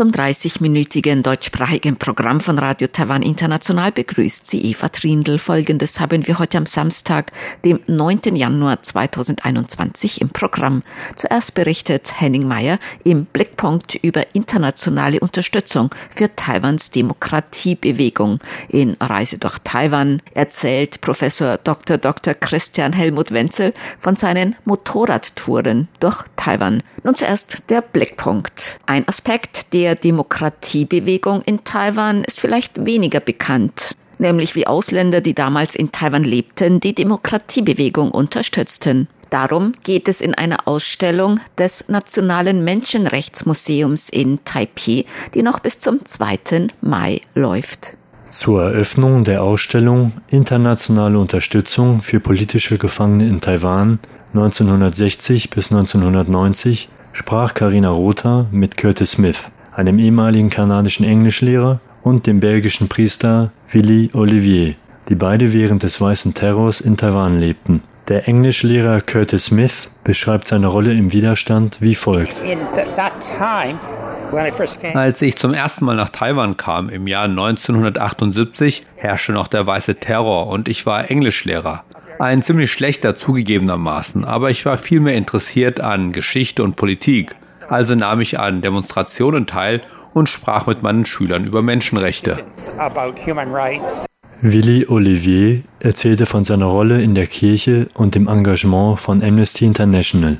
Zum 30-minütigen deutschsprachigen Programm von Radio Taiwan International begrüßt sie Eva Trindl. Folgendes haben wir heute am Samstag, dem 9. Januar 2021 im Programm. Zuerst berichtet Henning Meyer im Blickpunkt über internationale Unterstützung für Taiwans Demokratiebewegung. In Reise durch Taiwan erzählt Professor Dr. Dr. Christian Helmut Wenzel von seinen Motorradtouren durch Taiwan. Nun zuerst der Blickpunkt. Ein Aspekt der Demokratiebewegung in Taiwan ist vielleicht weniger bekannt nämlich wie Ausländer, die damals in Taiwan lebten, die Demokratiebewegung unterstützten. Darum geht es in einer Ausstellung des Nationalen Menschenrechtsmuseums in Taipei, die noch bis zum 2. Mai läuft. Zur Eröffnung der Ausstellung Internationale Unterstützung für politische Gefangene in Taiwan 1960 bis 1990 sprach Carina Rotha mit Curtis Smith einem ehemaligen kanadischen Englischlehrer, und dem belgischen Priester Willy Olivier, die beide während des Weißen Terrors in Taiwan lebten. Der Englischlehrer Curtis Smith beschreibt seine Rolle im Widerstand wie folgt. Als ich zum ersten Mal nach Taiwan kam im Jahr 1978, herrschte noch der weiße Terror und ich war Englischlehrer. Ein ziemlich schlechter zugegebenermaßen, aber ich war vielmehr interessiert an Geschichte und Politik. Also nahm ich an Demonstrationen teil und sprach mit meinen Schülern über Menschenrechte. Willy Olivier erzählte von seiner Rolle in der Kirche und dem Engagement von Amnesty International.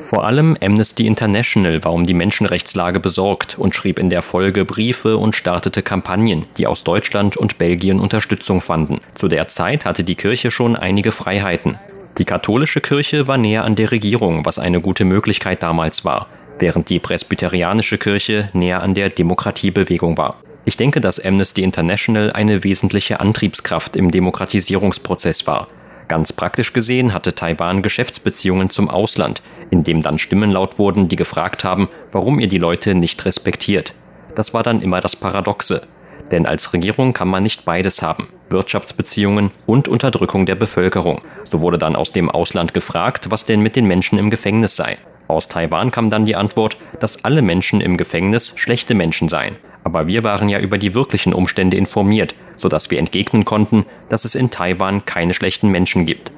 Vor allem Amnesty International war um die Menschenrechtslage besorgt und schrieb in der Folge Briefe und startete Kampagnen, die aus Deutschland und Belgien Unterstützung fanden. Zu der Zeit hatte die Kirche schon einige Freiheiten. Die katholische Kirche war näher an der Regierung, was eine gute Möglichkeit damals war, während die presbyterianische Kirche näher an der Demokratiebewegung war. Ich denke, dass Amnesty International eine wesentliche Antriebskraft im Demokratisierungsprozess war. Ganz praktisch gesehen hatte Taiwan Geschäftsbeziehungen zum Ausland, in dem dann Stimmen laut wurden, die gefragt haben, warum ihr die Leute nicht respektiert. Das war dann immer das Paradoxe. Denn als Regierung kann man nicht beides haben. Wirtschaftsbeziehungen und Unterdrückung der Bevölkerung. So wurde dann aus dem Ausland gefragt, was denn mit den Menschen im Gefängnis sei. Aus Taiwan kam dann die Antwort, dass alle Menschen im Gefängnis schlechte Menschen seien. Aber wir waren ja über die wirklichen Umstände informiert, sodass wir entgegnen konnten, dass es in Taiwan keine schlechten Menschen gibt.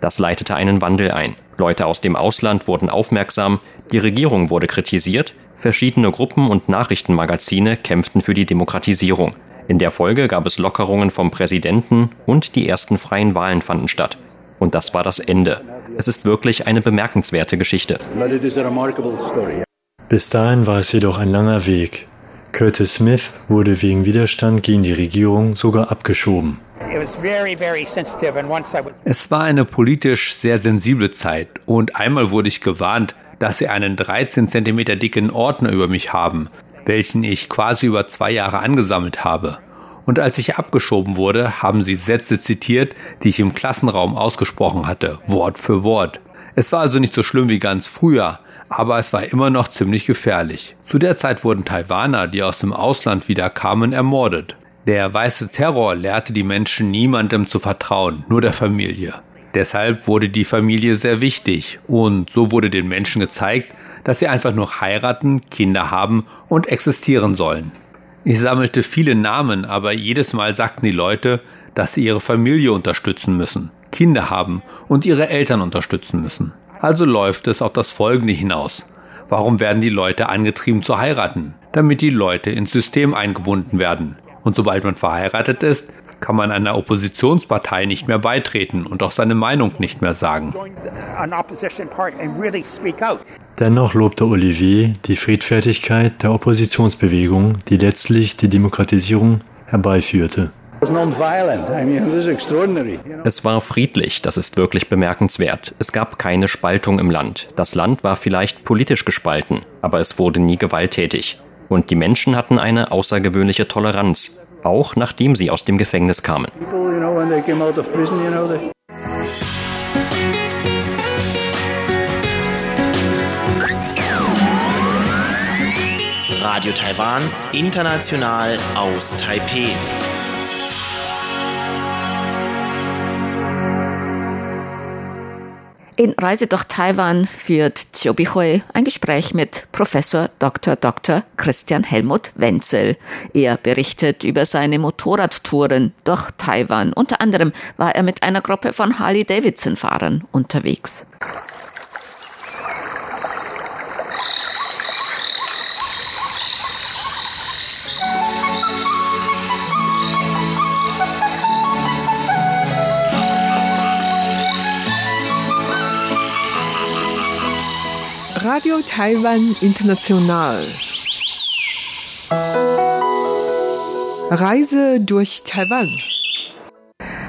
Das leitete einen Wandel ein. Leute aus dem Ausland wurden aufmerksam, die Regierung wurde kritisiert, verschiedene Gruppen und Nachrichtenmagazine kämpften für die Demokratisierung. In der Folge gab es Lockerungen vom Präsidenten und die ersten freien Wahlen fanden statt. Und das war das Ende. Es ist wirklich eine bemerkenswerte Geschichte. Bis dahin war es jedoch ein langer Weg. Curtis Smith wurde wegen Widerstand gegen die Regierung sogar abgeschoben. Es war eine politisch sehr sensible Zeit und einmal wurde ich gewarnt, dass sie einen 13 cm dicken Ordner über mich haben, welchen ich quasi über zwei Jahre angesammelt habe. Und als ich abgeschoben wurde, haben sie Sätze zitiert, die ich im Klassenraum ausgesprochen hatte, Wort für Wort. Es war also nicht so schlimm wie ganz früher, aber es war immer noch ziemlich gefährlich. Zu der Zeit wurden Taiwaner, die aus dem Ausland wieder kamen, ermordet. Der weiße Terror lehrte die Menschen niemandem zu vertrauen, nur der Familie. Deshalb wurde die Familie sehr wichtig und so wurde den Menschen gezeigt, dass sie einfach nur heiraten, Kinder haben und existieren sollen. Ich sammelte viele Namen, aber jedes Mal sagten die Leute, dass sie ihre Familie unterstützen müssen, Kinder haben und ihre Eltern unterstützen müssen. Also läuft es auf das Folgende hinaus. Warum werden die Leute angetrieben zu heiraten? Damit die Leute ins System eingebunden werden. Und sobald man verheiratet ist, kann man einer Oppositionspartei nicht mehr beitreten und auch seine Meinung nicht mehr sagen. Dennoch lobte Olivier die Friedfertigkeit der Oppositionsbewegung, die letztlich die Demokratisierung herbeiführte. Es war friedlich, das ist wirklich bemerkenswert. Es gab keine Spaltung im Land. Das Land war vielleicht politisch gespalten, aber es wurde nie gewalttätig. Und die Menschen hatten eine außergewöhnliche Toleranz, auch nachdem sie aus dem Gefängnis kamen. Radio Taiwan, international aus Taipeh. In Reise durch Taiwan führt Chobi Hui ein Gespräch mit Professor Dr. Dr. Christian Helmut Wenzel. Er berichtet über seine Motorradtouren durch Taiwan. Unter anderem war er mit einer Gruppe von Harley-Davidson-Fahrern unterwegs. Radio Taiwan International. Reise durch Taiwan.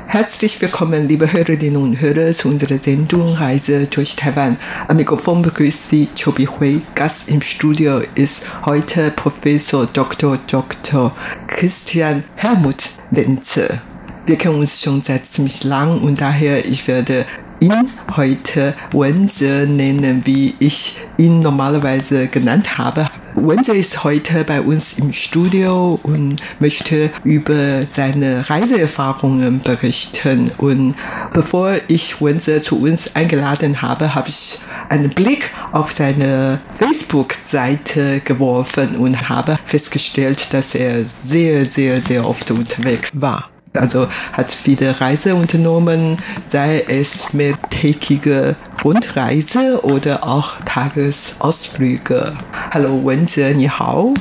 Herzlich willkommen, liebe Hörerinnen und Hörer, zu unserer Sendung Reise durch Taiwan. Am Mikrofon begrüßt Sie Chobi Hui. Gast im Studio ist heute Professor Dr. Dr. Christian Helmut Wenze. Wir kennen uns schon seit ziemlich lang und daher ich werde ihn heute Wenze nennen, wie ich ihn normalerweise genannt habe. Wenze ist heute bei uns im Studio und möchte über seine Reiseerfahrungen berichten. Und bevor ich Wenze zu uns eingeladen habe, habe ich einen Blick auf seine Facebook-Seite geworfen und habe festgestellt, dass er sehr, sehr, sehr oft unterwegs war also hat viele Reise unternommen, sei es mehrtägige Rundreise oder auch Tagesausflüge. Hallo Wenze, ni hao.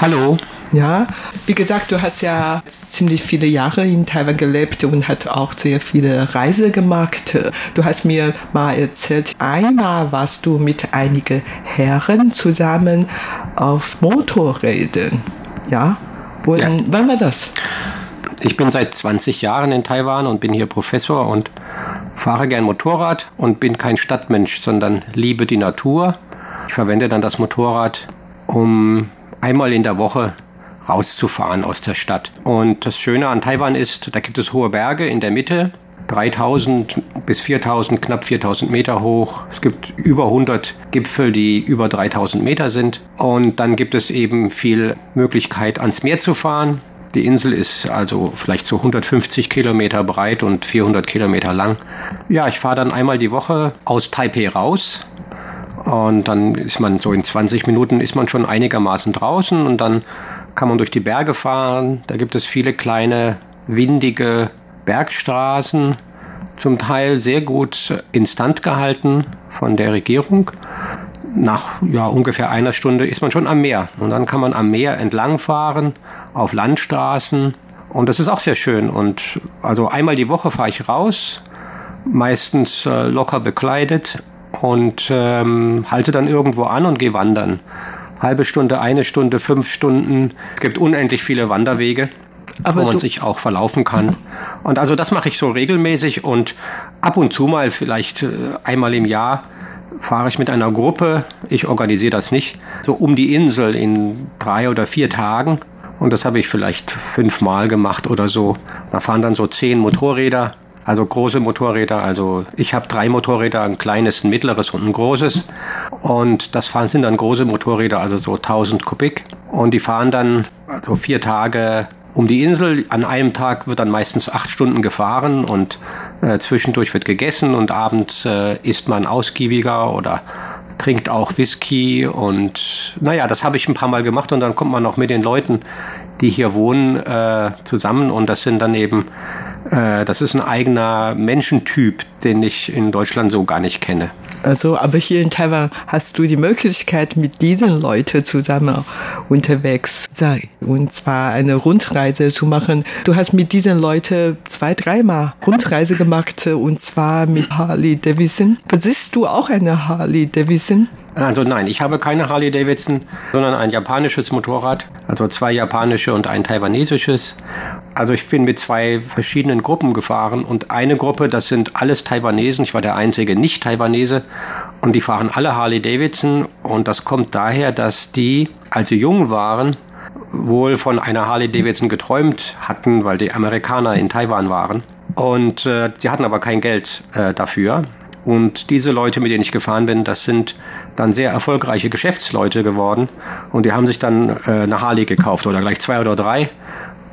Hallo. Ja, wie gesagt, du hast ja ziemlich viele Jahre in Taiwan gelebt und hast auch sehr viele Reisen gemacht. Du hast mir mal erzählt, einmal warst du mit einigen Herren zusammen auf Motorrädern. Ja, und ja. wann war das? Ich bin seit 20 Jahren in Taiwan und bin hier Professor und fahre gern Motorrad und bin kein Stadtmensch, sondern liebe die Natur. Ich verwende dann das Motorrad, um einmal in der Woche rauszufahren aus der Stadt. Und das Schöne an Taiwan ist, da gibt es hohe Berge in der Mitte, 3000 bis 4000, knapp 4000 Meter hoch. Es gibt über 100 Gipfel, die über 3000 Meter sind. Und dann gibt es eben viel Möglichkeit, ans Meer zu fahren. Die Insel ist also vielleicht so 150 Kilometer breit und 400 Kilometer lang. Ja, ich fahre dann einmal die Woche aus Taipei raus. Und dann ist man so in 20 Minuten ist man schon einigermaßen draußen und dann kann man durch die Berge fahren. Da gibt es viele kleine, windige Bergstraßen, zum Teil sehr gut instand gehalten von der Regierung nach ja, ungefähr einer Stunde ist man schon am Meer. Und dann kann man am Meer entlangfahren, auf Landstraßen. Und das ist auch sehr schön. Und also einmal die Woche fahre ich raus, meistens äh, locker bekleidet und ähm, halte dann irgendwo an und gehe wandern. Halbe Stunde, eine Stunde, fünf Stunden. Es gibt unendlich viele Wanderwege. Aber wo man sich auch verlaufen kann. Und also das mache ich so regelmäßig und ab und zu mal, vielleicht äh, einmal im Jahr, fahre ich mit einer Gruppe, ich organisiere das nicht, so um die Insel in drei oder vier Tagen. Und das habe ich vielleicht fünfmal gemacht oder so. Da fahren dann so zehn Motorräder, also große Motorräder. Also ich habe drei Motorräder, ein kleines, ein mittleres und ein großes. Und das fahren sind dann große Motorräder, also so 1000 Kubik. Und die fahren dann also vier Tage um die Insel. An einem Tag wird dann meistens acht Stunden gefahren und äh, zwischendurch wird gegessen und abends äh, isst man ausgiebiger oder trinkt auch Whisky und naja, das habe ich ein paar Mal gemacht und dann kommt man noch mit den Leuten, die hier wohnen, äh, zusammen und das sind dann eben, äh, das ist ein eigener Menschentyp, den ich in Deutschland so gar nicht kenne. Also, aber hier in Taiwan hast du die Möglichkeit, mit diesen Leuten zusammen unterwegs sein. Und zwar eine Rundreise zu machen. Du hast mit diesen Leuten zwei, dreimal Rundreise gemacht und zwar mit Harley Davidson. Besitzt du auch eine Harley Davidson? Also nein, ich habe keine Harley Davidson, sondern ein japanisches Motorrad. Also zwei japanische und ein taiwanesisches. Also ich bin mit zwei verschiedenen Gruppen gefahren und eine Gruppe, das sind alles Taiwanesen. Ich war der einzige Nicht-Taiwanese und die fahren alle Harley Davidson und das kommt daher, dass die, als sie jung waren, wohl von einer Harley Davidson geträumt hatten, weil die Amerikaner in Taiwan waren. Und äh, sie hatten aber kein Geld äh, dafür. Und diese Leute, mit denen ich gefahren bin, das sind dann sehr erfolgreiche Geschäftsleute geworden. Und die haben sich dann äh, eine Harley gekauft oder gleich zwei oder drei.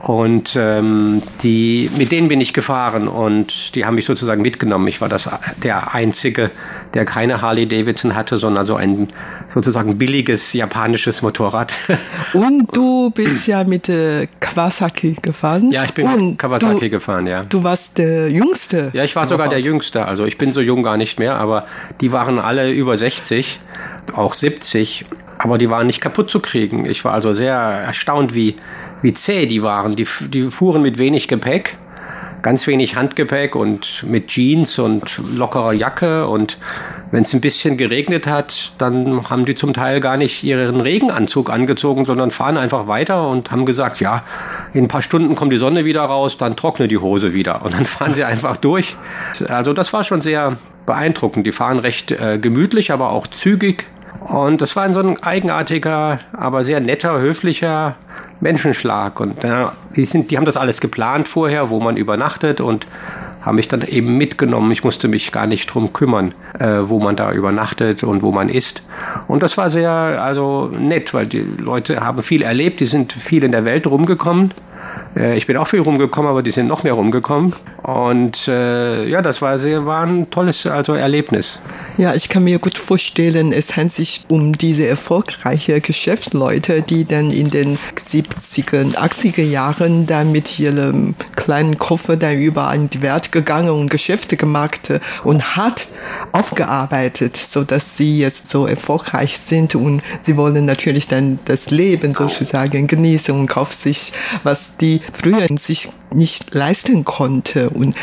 Und ähm, die, mit denen bin ich gefahren und die haben mich sozusagen mitgenommen. Ich war das, der Einzige, der keine Harley Davidson hatte, sondern so ein sozusagen billiges japanisches Motorrad. Und du bist ja mit äh, Kawasaki gefahren? Ja, ich bin und mit Kawasaki du, gefahren, ja. Du warst der Jüngste? Ja, ich war sogar der Jüngste. Also ich bin so jung gar nicht mehr, aber die waren alle über 60, auch 70 aber die waren nicht kaputt zu kriegen. Ich war also sehr erstaunt, wie, wie zäh die waren. Die, die fuhren mit wenig Gepäck, ganz wenig Handgepäck und mit Jeans und lockerer Jacke. Und wenn es ein bisschen geregnet hat, dann haben die zum Teil gar nicht ihren Regenanzug angezogen, sondern fahren einfach weiter und haben gesagt, ja, in ein paar Stunden kommt die Sonne wieder raus, dann trocknet die Hose wieder. Und dann fahren sie einfach durch. Also das war schon sehr beeindruckend. Die fahren recht äh, gemütlich, aber auch zügig. Und das war ein so ein eigenartiger, aber sehr netter, höflicher Menschenschlag. Und äh, die, sind, die haben das alles geplant vorher, wo man übernachtet und haben mich dann eben mitgenommen. Ich musste mich gar nicht drum kümmern, äh, wo man da übernachtet und wo man isst. Und das war sehr also nett, weil die Leute haben viel erlebt, die sind viel in der Welt rumgekommen ich bin auch viel rumgekommen, aber die sind noch mehr rumgekommen. Und äh, ja, das war sehr, war ein tolles also Erlebnis. Ja, ich kann mir gut vorstellen, es handelt sich um diese erfolgreichen Geschäftsleute, die dann in den 70er, 80er Jahren dann mit ihrem kleinen Koffer dann überall in die Welt gegangen und Geschäfte gemacht und hart aufgearbeitet, so dass sie jetzt so erfolgreich sind und sie wollen natürlich dann das Leben sozusagen genießen und kaufen sich, was die früher sich nicht leisten konnte. Und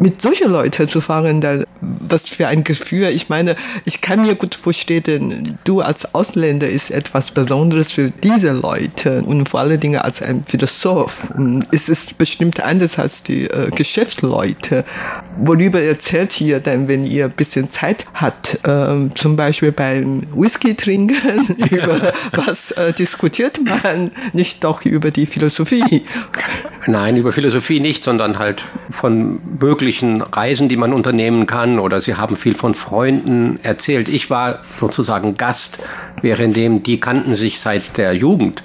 mit solchen Leuten zu fahren, da, was für ein Gefühl. Ich meine, ich kann mir gut vorstellen, du als Ausländer ist etwas Besonderes für diese Leute und vor allen Dingen als ein Philosoph. Und es ist bestimmt anders als die äh, Geschäftsleute. Worüber erzählt ihr denn, wenn ihr ein bisschen Zeit habt? Ähm, zum Beispiel beim Whisky trinken, über was äh, diskutiert man, nicht doch über die Philosophie. Nein, über Philosophie nicht, sondern halt von möglichen Reisen, die man unternehmen kann. Oder Sie haben viel von Freunden erzählt. Ich war sozusagen Gast, währenddem die kannten sich seit der Jugend.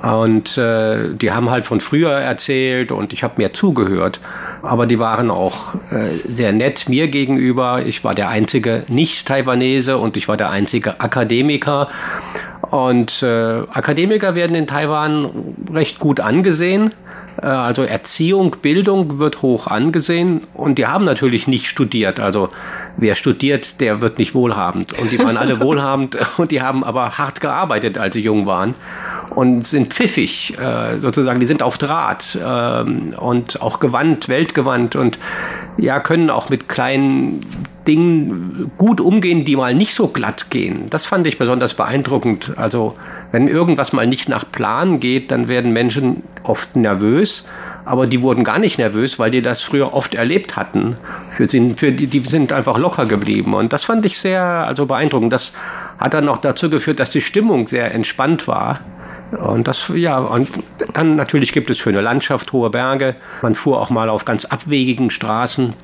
Und äh, die haben halt von früher erzählt und ich habe mir zugehört. Aber die waren auch äh, sehr nett mir gegenüber. Ich war der einzige Nicht-Taiwanese und ich war der einzige Akademiker. Und äh, Akademiker werden in Taiwan recht gut angesehen. Äh, also Erziehung, Bildung wird hoch angesehen. Und die haben natürlich nicht studiert. Also wer studiert, der wird nicht wohlhabend. Und die waren alle wohlhabend und die haben aber hart gearbeitet, als sie jung waren. Und sind pfiffig, äh, sozusagen. Die sind auf Draht äh, und auch gewandt, weltgewandt und ja, können auch mit kleinen Dingen gut umgehen, die mal nicht so glatt gehen. Das fand ich besonders beeindruckend. Also wenn irgendwas mal nicht nach Plan geht, dann werden Menschen oft nervös, aber die wurden gar nicht nervös, weil die das früher oft erlebt hatten. Für sie, für die, die sind einfach locker geblieben und das fand ich sehr also beeindruckend. Das hat dann noch dazu geführt, dass die Stimmung sehr entspannt war. Und das, ja, und dann natürlich gibt es schöne Landschaft, hohe Berge. Man fuhr auch mal auf ganz abwegigen Straßen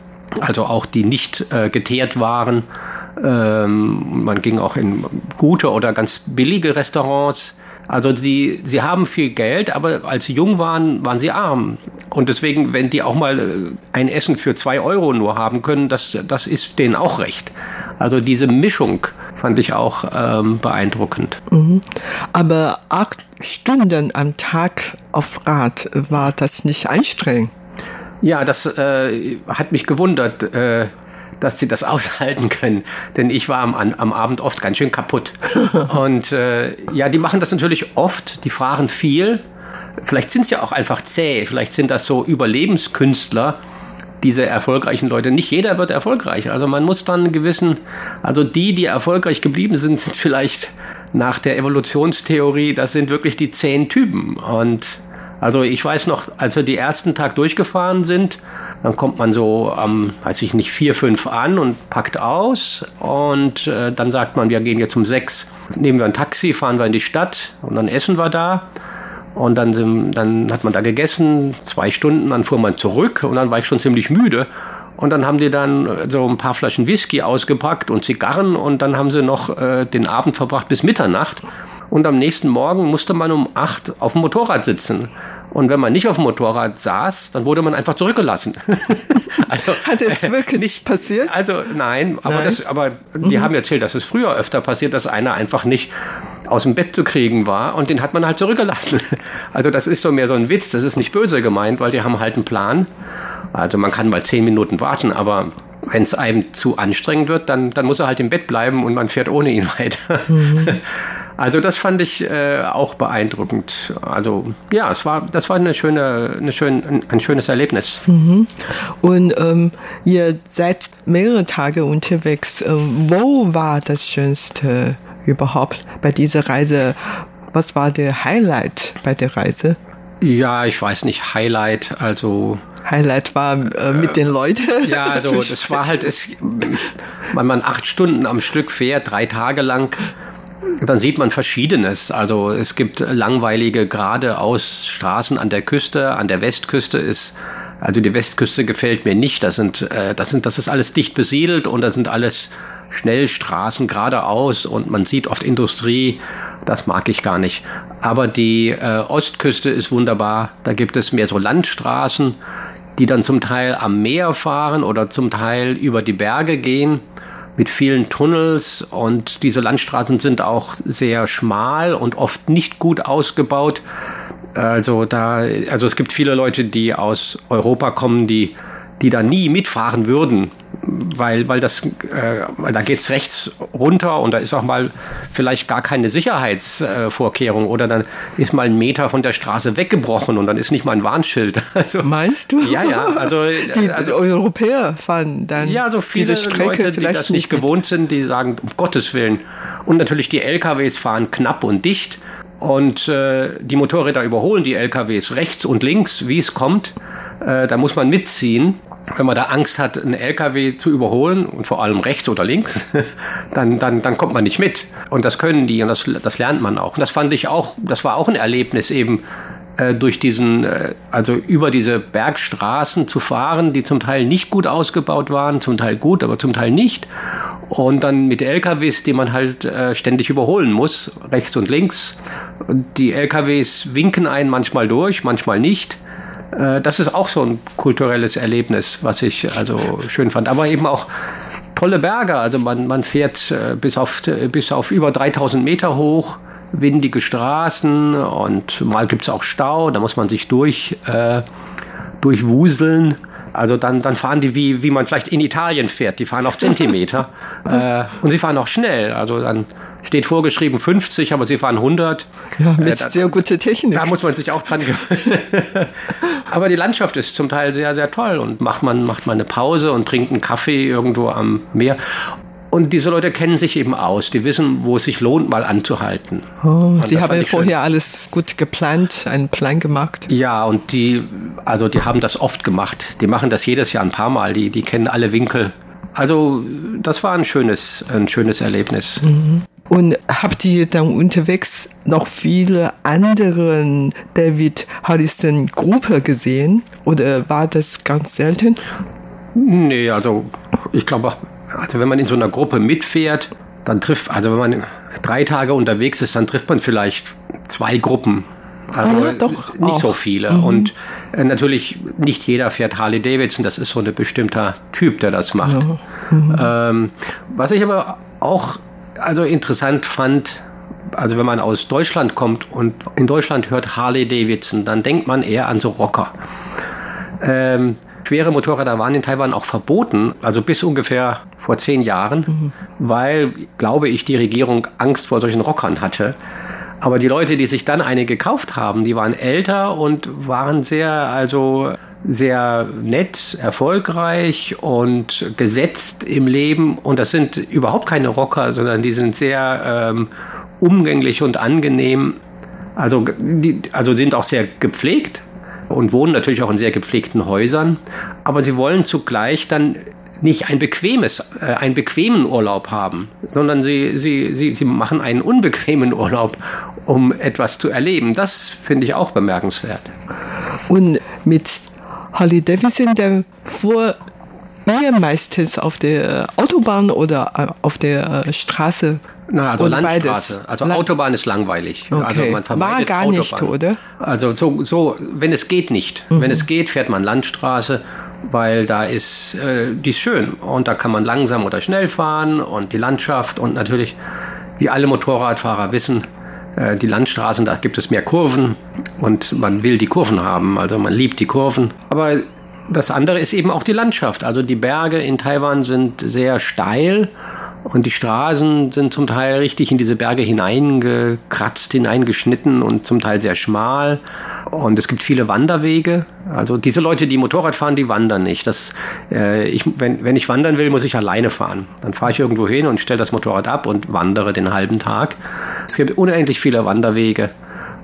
also auch die nicht äh, geteert waren. Ähm, man ging auch in gute oder ganz billige Restaurants. Also sie, sie haben viel Geld, aber als sie jung waren, waren sie arm. Und deswegen, wenn die auch mal äh, ein Essen für zwei Euro nur haben können, das, das ist denen auch recht. Also diese Mischung fand ich auch ähm, beeindruckend. Mhm. Aber acht Stunden am Tag auf Rad, war das nicht anstrengend? Ja, das äh, hat mich gewundert, äh, dass sie das aushalten können. Denn ich war am, am Abend oft ganz schön kaputt. Und äh, ja, die machen das natürlich oft, die fahren viel. Vielleicht sind es ja auch einfach zäh, vielleicht sind das so Überlebenskünstler, diese erfolgreichen Leute. Nicht jeder wird erfolgreich. Also man muss dann gewissen, also die, die erfolgreich geblieben sind, sind vielleicht nach der Evolutionstheorie, das sind wirklich die zehn Typen. Und also ich weiß noch, als wir die ersten Tag durchgefahren sind, dann kommt man so am, weiß ich nicht, vier, fünf an und packt aus und äh, dann sagt man, wir gehen jetzt um sechs, nehmen wir ein Taxi, fahren wir in die Stadt und dann essen wir da. Und dann, sind, dann hat man da gegessen, zwei Stunden, dann fuhr man zurück und dann war ich schon ziemlich müde. Und dann haben die dann so ein paar Flaschen Whisky ausgepackt und Zigarren und dann haben sie noch äh, den Abend verbracht bis Mitternacht. Und am nächsten Morgen musste man um acht auf dem Motorrad sitzen. Und wenn man nicht auf dem Motorrad saß, dann wurde man einfach zurückgelassen. also, Hat es wirklich nicht passiert? Also nein, aber, nein. Das, aber die mhm. haben erzählt, dass es früher öfter passiert, dass einer einfach nicht aus dem Bett zu kriegen war und den hat man halt zurückgelassen. Also das ist so mehr so ein Witz, das ist nicht böse gemeint, weil die haben halt einen Plan. Also man kann mal zehn Minuten warten, aber wenn es einem zu anstrengend wird, dann, dann muss er halt im Bett bleiben und man fährt ohne ihn weiter. Mhm. Also das fand ich äh, auch beeindruckend. Also ja, es war, das war eine schöne, eine schön, ein schönes Erlebnis. Mhm. Und ähm, ihr seid mehrere Tage unterwegs. Ähm, wo war das Schönste überhaupt bei dieser Reise? Was war der Highlight bei der Reise? Ja, ich weiß nicht, Highlight, also Highlight war äh, mit den Leuten. Ja, also das war halt, es, wenn man acht Stunden am Stück fährt, drei Tage lang, dann sieht man Verschiedenes. Also es gibt langweilige geradeaus Straßen an der Küste. An der Westküste ist, also die Westküste gefällt mir nicht. Das sind, äh, das sind, das ist alles dicht besiedelt und das sind alles Schnellstraßen geradeaus und man sieht oft Industrie. Das mag ich gar nicht. Aber die äh, Ostküste ist wunderbar. Da gibt es mehr so Landstraßen, die dann zum Teil am Meer fahren oder zum Teil über die Berge gehen mit vielen Tunnels und diese Landstraßen sind auch sehr schmal und oft nicht gut ausgebaut. Also da, also es gibt viele Leute, die aus Europa kommen, die die da nie mitfahren würden, weil, weil, das, äh, weil da geht's rechts runter und da ist auch mal vielleicht gar keine Sicherheitsvorkehrung oder dann ist mal ein Meter von der Straße weggebrochen und dann ist nicht mal ein Warnschild. Also, Meinst du? Ja, ja. Also, die also, Europäer fahren dann ja, so viele diese Strecke Leute, die das nicht gewohnt sind, die sagen, um Gottes Willen. Und natürlich die LKWs fahren knapp und dicht und äh, die Motorräder überholen die LKWs rechts und links, wie es kommt. Äh, da muss man mitziehen wenn man da Angst hat, einen LKW zu überholen und vor allem rechts oder links, dann, dann, dann kommt man nicht mit. Und das können die und das, das lernt man auch. Und das fand ich auch, das war auch ein Erlebnis eben, äh, durch diesen, äh, also über diese Bergstraßen zu fahren, die zum Teil nicht gut ausgebaut waren, zum Teil gut, aber zum Teil nicht. Und dann mit LKWs, die man halt äh, ständig überholen muss, rechts und links. Und die LKWs winken einen manchmal durch, manchmal nicht. Äh, das ist auch so ein kulturelles Erlebnis, was ich also schön fand. Aber eben auch tolle Berge. Also man, man fährt äh, bis auf, bis auf über 3000 Meter hoch, windige Straßen und mal gibt es auch Stau, da muss man sich durch, äh, durchwuseln. Also dann, dann fahren die wie, wie man vielleicht in Italien fährt. Die fahren auf Zentimeter. äh, und sie fahren auch schnell. Also dann steht vorgeschrieben 50, aber sie fahren 100. Ja, mit äh, da, sehr guter Technik. Da muss man sich auch dran gewöhnen. aber die Landschaft ist zum Teil sehr, sehr toll. Und macht man, macht man eine Pause und trinkt einen Kaffee irgendwo am Meer. Und diese Leute kennen sich eben aus. Die wissen, wo es sich lohnt, mal anzuhalten. Oh, Sie haben ja vorher schön. alles gut geplant, einen Plan gemacht. Ja, und die, also die haben das oft gemacht. Die machen das jedes Jahr ein paar Mal. Die, die kennen alle Winkel. Also das war ein schönes, ein schönes Erlebnis. Mhm. Und habt ihr dann unterwegs noch viele andere David Harrison Gruppe gesehen? Oder war das ganz selten? Nee, also ich glaube, also wenn man in so einer Gruppe mitfährt, dann trifft, also wenn man drei Tage unterwegs ist, dann trifft man vielleicht zwei Gruppen. Also ah, doch, nicht auch. so viele. Mhm. Und äh, natürlich nicht jeder fährt Harley Davidson, das ist so ein bestimmter Typ, der das macht. Ja. Mhm. Ähm, was ich aber auch also interessant fand, also wenn man aus Deutschland kommt und in Deutschland hört Harley Davidson, dann denkt man eher an so Rocker. Ähm, Schwere Motorräder waren in Taiwan auch verboten, also bis ungefähr vor zehn Jahren, mhm. weil, glaube ich, die Regierung Angst vor solchen Rockern hatte. Aber die Leute, die sich dann eine gekauft haben, die waren älter und waren sehr, also sehr nett, erfolgreich und gesetzt im Leben. Und das sind überhaupt keine Rocker, sondern die sind sehr ähm, umgänglich und angenehm. Also, die, also sind auch sehr gepflegt und wohnen natürlich auch in sehr gepflegten Häusern, aber sie wollen zugleich dann nicht ein bequemes, äh, einen bequemen Urlaub haben, sondern sie, sie, sie, sie machen einen unbequemen Urlaub, um etwas zu erleben. Das finde ich auch bemerkenswert. Und mit Harley Davidson, der fuhr ihr meistens auf der Autobahn oder äh, auf der äh, Straße? Na, also Landstraße. Beides. Also Land Autobahn ist langweilig. Okay. Also man vermeidet War gar Autobahn. nicht, oder? Also so, so, wenn es geht, nicht. Mhm. Wenn es geht, fährt man Landstraße, weil da ist, äh, die ist schön. Und da kann man langsam oder schnell fahren und die Landschaft und natürlich, wie alle Motorradfahrer wissen, äh, die Landstraßen, da gibt es mehr Kurven und man will die Kurven haben, also man liebt die Kurven. Aber das andere ist eben auch die Landschaft. Also die Berge in Taiwan sind sehr steil und die Straßen sind zum Teil richtig in diese Berge hineingekratzt, hineingeschnitten und zum Teil sehr schmal. Und es gibt viele Wanderwege. Also diese Leute, die Motorrad fahren, die wandern nicht. Das, äh, ich, wenn, wenn ich wandern will, muss ich alleine fahren. Dann fahre ich irgendwo hin und stelle das Motorrad ab und wandere den halben Tag. Es gibt unendlich viele Wanderwege.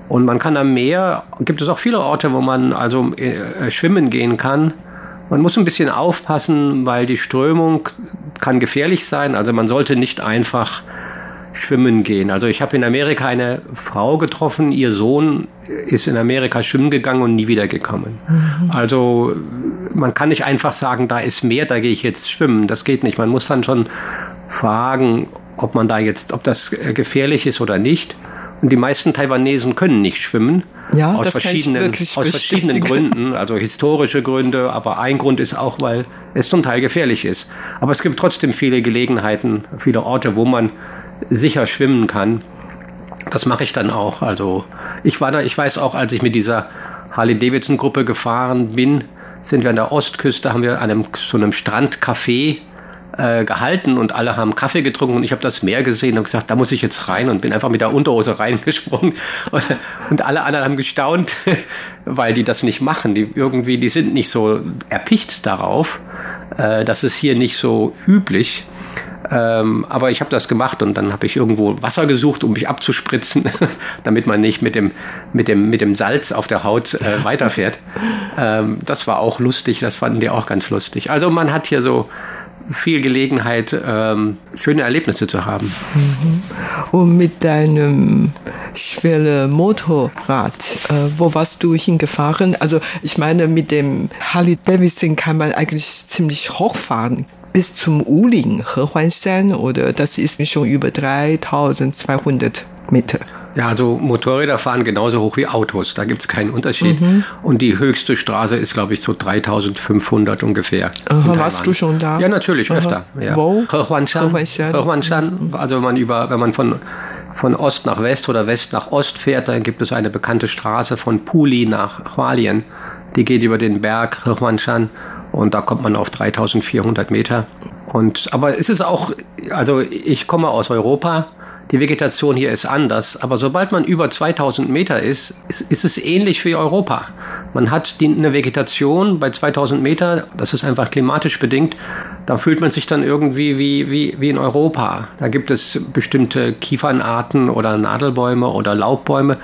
Und man kann am Meer, gibt es auch viele Orte, wo man also äh, schwimmen gehen kann. Man muss ein bisschen aufpassen, weil die Strömung kann gefährlich sein. Also man sollte nicht einfach schwimmen gehen. Also ich habe in Amerika eine Frau getroffen, ihr Sohn ist in Amerika schwimmen gegangen und nie wiedergekommen. Mhm. Also man kann nicht einfach sagen, da ist Meer, da gehe ich jetzt schwimmen. Das geht nicht. Man muss dann schon fragen, ob man da jetzt, ob das gefährlich ist oder nicht. Die meisten Taiwanesen können nicht schwimmen. Ja, aus verschiedenen, aus verschiedenen Gründen, also historische Gründe, aber ein Grund ist auch, weil es zum Teil gefährlich ist. Aber es gibt trotzdem viele Gelegenheiten, viele Orte, wo man sicher schwimmen kann. Das mache ich dann auch. Also ich war da, ich weiß auch, als ich mit dieser Harley-Davidson-Gruppe gefahren bin, sind wir an der Ostküste, haben wir an einem, so einem Strandcafé äh, gehalten und alle haben Kaffee getrunken und ich habe das Meer gesehen und gesagt, da muss ich jetzt rein und bin einfach mit der Unterhose reingesprungen und, und alle anderen haben gestaunt, weil die das nicht machen. Die irgendwie, die sind nicht so erpicht darauf. Äh, das ist hier nicht so üblich. Ähm, aber ich habe das gemacht und dann habe ich irgendwo Wasser gesucht, um mich abzuspritzen, damit man nicht mit dem, mit dem, mit dem Salz auf der Haut äh, weiterfährt. Ähm, das war auch lustig, das fanden die auch ganz lustig. Also man hat hier so viel Gelegenheit, ähm, schöne Erlebnisse zu haben. Mhm. Und mit deinem schweren Motorrad, äh, wo warst du hingefahren? Also ich meine, mit dem Harley Davidson kann man eigentlich ziemlich hochfahren bis zum Uling, Hehuanshan, oder das ist schon über 3200 Meter. Ja, also Motorräder fahren genauso hoch wie Autos, da gibt es keinen Unterschied. Mhm. Und die höchste Straße ist, glaube ich, so 3500 ungefähr. Aha, warst du schon da? Ja, natürlich, Aha. öfter. Ja. Wo? Hehuanshan. Hehuanshan. Also man über, wenn man von, von Ost nach West oder West nach Ost fährt, dann gibt es eine bekannte Straße von Puli nach Hualien. Die geht über den Berg Hehuanshan und da kommt man auf 3400 Meter. Und, aber es ist auch, also ich komme aus Europa die Vegetation hier ist anders, aber sobald man über 2000 Meter ist, ist, ist es ähnlich wie Europa. Man hat die, eine Vegetation bei 2000 Meter, das ist einfach klimatisch bedingt, da fühlt man sich dann irgendwie wie, wie, wie in Europa. Da gibt es bestimmte Kiefernarten oder Nadelbäume oder Laubbäume,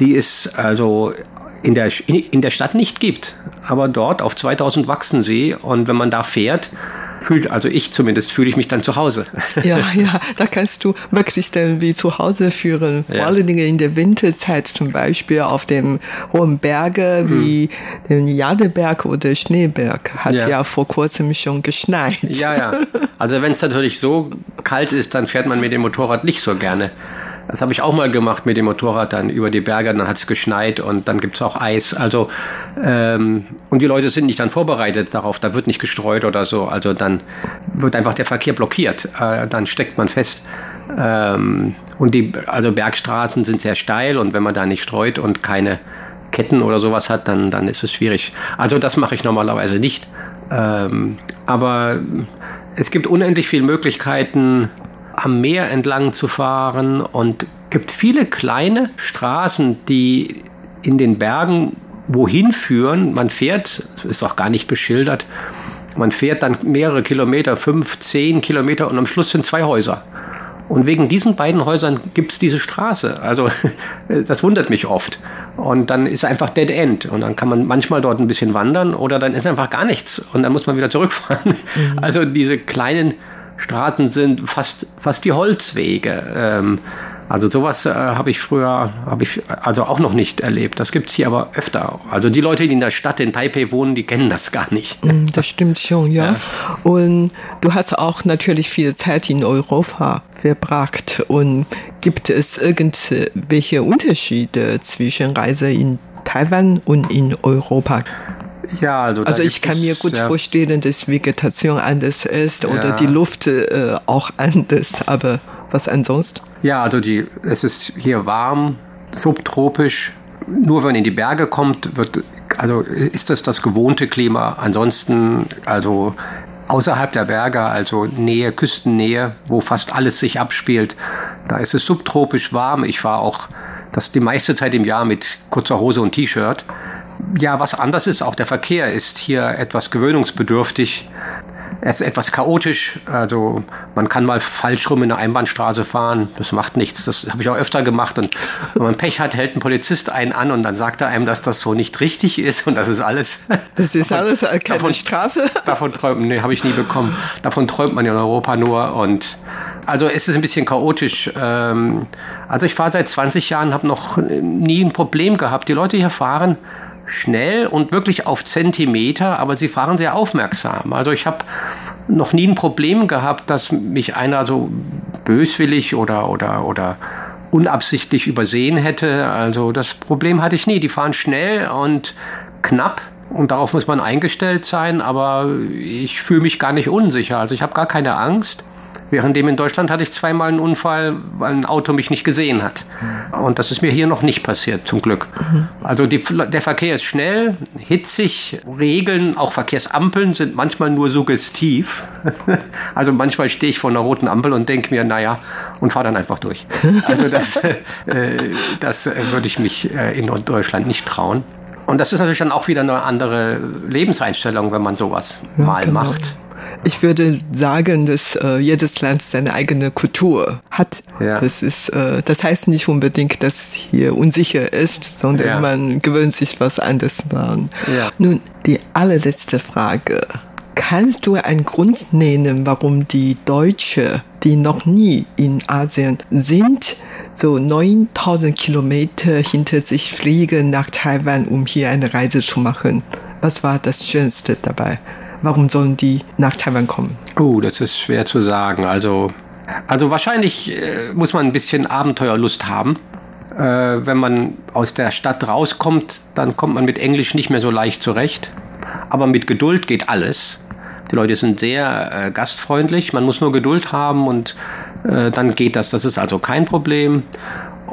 die es also in der, in der Stadt nicht gibt. Aber dort auf 2000 wachsen sie und wenn man da fährt, fühlt, also ich zumindest, fühle ich mich dann zu Hause. Ja, ja, da kannst du wirklich dann wie zu Hause führen. Vor ja. allen Dingen in der Winterzeit zum Beispiel auf den hohen Bergen hm. wie den Jadeberg oder Schneeberg hat ja. ja vor kurzem schon geschneit. Ja, ja. Also wenn es natürlich so kalt ist, dann fährt man mit dem Motorrad nicht so gerne. Das habe ich auch mal gemacht mit dem Motorrad dann über die Berge, dann hat es geschneit und dann gibt es auch Eis. Also ähm, und die Leute sind nicht dann vorbereitet darauf, da wird nicht gestreut oder so. Also dann wird einfach der Verkehr blockiert, äh, dann steckt man fest. Ähm, und die also Bergstraßen sind sehr steil und wenn man da nicht streut und keine Ketten oder sowas hat, dann, dann ist es schwierig. Also das mache ich normalerweise nicht. Ähm, aber es gibt unendlich viele Möglichkeiten, am Meer entlang zu fahren und gibt viele kleine Straßen, die in den Bergen wohin führen. Man fährt, es ist auch gar nicht beschildert, man fährt dann mehrere Kilometer, fünf, zehn Kilometer und am Schluss sind zwei Häuser. Und wegen diesen beiden Häusern gibt es diese Straße. Also das wundert mich oft. Und dann ist einfach Dead End. Und dann kann man manchmal dort ein bisschen wandern oder dann ist einfach gar nichts. Und dann muss man wieder zurückfahren. Mhm. Also diese kleinen Straßen sind fast, fast die Holzwege. Ähm, Also sowas äh, habe ich früher, habe ich also auch noch nicht erlebt. Das gibt es hier aber öfter. Also die Leute, die in der Stadt in Taipei wohnen, die kennen das gar nicht. Mm, das stimmt schon, ja. ja. Und du hast auch natürlich viel Zeit in Europa verbracht. Und gibt es irgendwelche Unterschiede zwischen Reise in Taiwan und in Europa? Ja, also, also ich kann mir gut ja. vorstellen, dass Vegetation anders ist oder ja. die Luft äh, auch anders, aber was ansonsten? Ja, also die, es ist hier warm, subtropisch. Nur wenn man in die Berge kommt, wird, also ist das das gewohnte Klima. Ansonsten, also außerhalb der Berge, also Nähe, Küstennähe, wo fast alles sich abspielt, da ist es subtropisch warm. Ich war auch das die meiste Zeit im Jahr mit kurzer Hose und T-Shirt. Ja, was anders ist, auch der Verkehr ist hier etwas gewöhnungsbedürftig. Er ist etwas chaotisch. Also man kann mal falsch rum in eine Einbahnstraße fahren. Das macht nichts. Das habe ich auch öfter gemacht. Und wenn man Pech hat, hält ein Polizist einen an und dann sagt er einem, dass das so nicht richtig ist und das ist alles. Das ist alles keine davon, Strafe. Davon träumt, nee, habe ich nie bekommen. Davon träumt man in Europa nur. Und also es ist ein bisschen chaotisch. Ähm, also ich fahre seit 20 Jahren, habe noch nie ein Problem gehabt. Die Leute hier fahren schnell und wirklich auf Zentimeter, aber sie fahren sehr aufmerksam. Also ich habe noch nie ein Problem gehabt, dass mich einer so böswillig oder, oder, oder unabsichtlich übersehen hätte. Also das Problem hatte ich nie. Die fahren schnell und knapp und darauf muss man eingestellt sein, aber ich fühle mich gar nicht unsicher. Also ich habe gar keine Angst. Währenddem in Deutschland hatte ich zweimal einen Unfall, weil ein Auto mich nicht gesehen hat. Und das ist mir hier noch nicht passiert, zum Glück. Also die, der Verkehr ist schnell, hitzig, Regeln, auch Verkehrsampeln sind manchmal nur suggestiv. Also manchmal stehe ich vor einer roten Ampel und denke mir, naja, und fahre dann einfach durch. Also das, äh, das würde ich mich äh, in Deutschland nicht trauen. Und das ist natürlich dann auch wieder eine andere Lebenseinstellung, wenn man sowas ja, mal genau. macht. Ich würde sagen, dass äh, jedes Land seine eigene Kultur hat. Ja. Das, ist, äh, das heißt nicht unbedingt, dass hier unsicher ist, sondern ja. man gewöhnt sich was anderes an. Ja. Nun, die allerletzte Frage. Kannst du einen Grund nennen, warum die Deutschen, die noch nie in Asien sind, so 9000 Kilometer hinter sich fliegen nach Taiwan, um hier eine Reise zu machen? Was war das Schönste dabei? Warum sollen die nach Taiwan kommen? Oh, das ist schwer zu sagen. Also, also wahrscheinlich äh, muss man ein bisschen Abenteuerlust haben. Äh, wenn man aus der Stadt rauskommt, dann kommt man mit Englisch nicht mehr so leicht zurecht. Aber mit Geduld geht alles. Die Leute sind sehr äh, gastfreundlich. Man muss nur Geduld haben und äh, dann geht das. Das ist also kein Problem.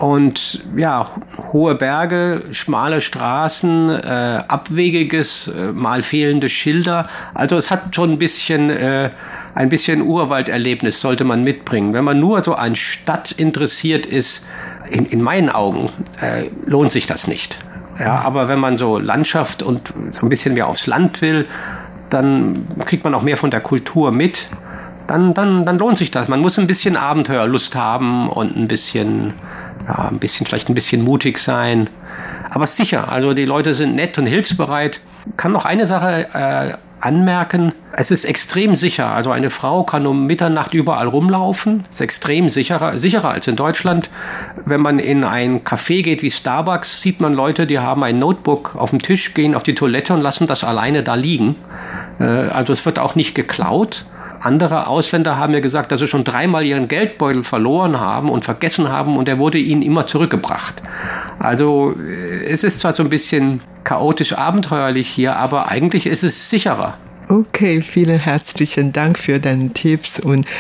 Und ja, hohe Berge, schmale Straßen, äh, abwegiges, äh, mal fehlende Schilder. Also es hat schon ein bisschen, äh, ein bisschen Urwalderlebnis sollte man mitbringen. Wenn man nur so an Stadt interessiert ist, in, in meinen Augen äh, lohnt sich das nicht. Ja, aber wenn man so Landschaft und so ein bisschen mehr aufs Land will, dann kriegt man auch mehr von der Kultur mit. Dann, dann, dann lohnt sich das. Man muss ein bisschen Abenteuerlust haben und ein bisschen ja, ein bisschen, vielleicht ein bisschen mutig sein. Aber sicher, also die Leute sind nett und hilfsbereit. Kann noch eine Sache äh, anmerken. Es ist extrem sicher. Also eine Frau kann um Mitternacht überall rumlaufen. Es ist extrem sicherer, sicherer als in Deutschland. Wenn man in ein Café geht wie Starbucks, sieht man Leute, die haben ein Notebook auf dem Tisch, gehen auf die Toilette und lassen das alleine da liegen. Äh, also es wird auch nicht geklaut. Andere Ausländer haben mir gesagt, dass sie schon dreimal ihren Geldbeutel verloren haben und vergessen haben und er wurde ihnen immer zurückgebracht. Also äh, es ist zwar so ein bisschen chaotisch abenteuerlich hier, aber eigentlich ist es sicherer. Okay, vielen herzlichen Dank für deine Tipps und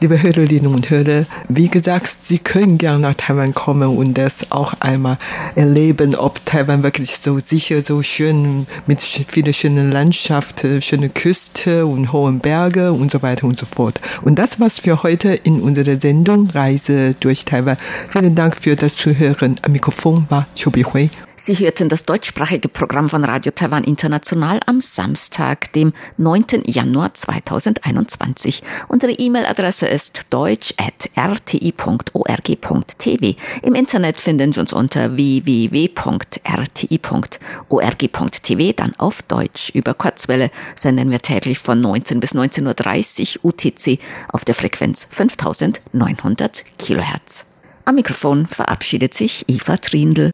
liebe Hörerinnen und Hörer, wie gesagt, Sie können gerne nach Taiwan kommen und das auch einmal erleben, ob Taiwan wirklich so sicher, so schön mit vielen schönen Landschaften, schöne Küste und hohen Berge und so weiter und so fort. Und das war's für heute in unserer Sendung Reise durch Taiwan. Vielen Dank für das Zuhören. Am Mikrofon war Chobi Hui. Sie hörten das deutschsprachige Programm von Radio Taiwan International am Samstag, dem 9. Januar 2021. Unsere E-Mail-Adresse ist deutsch.rti.org.tv. Im Internet finden Sie uns unter www.rti.org.tv, dann auf Deutsch. Über Kurzwelle senden wir täglich von 19 bis 19.30 Uhr UTC auf der Frequenz 5900 Kilohertz. Am Mikrofon verabschiedet sich Eva Trindl.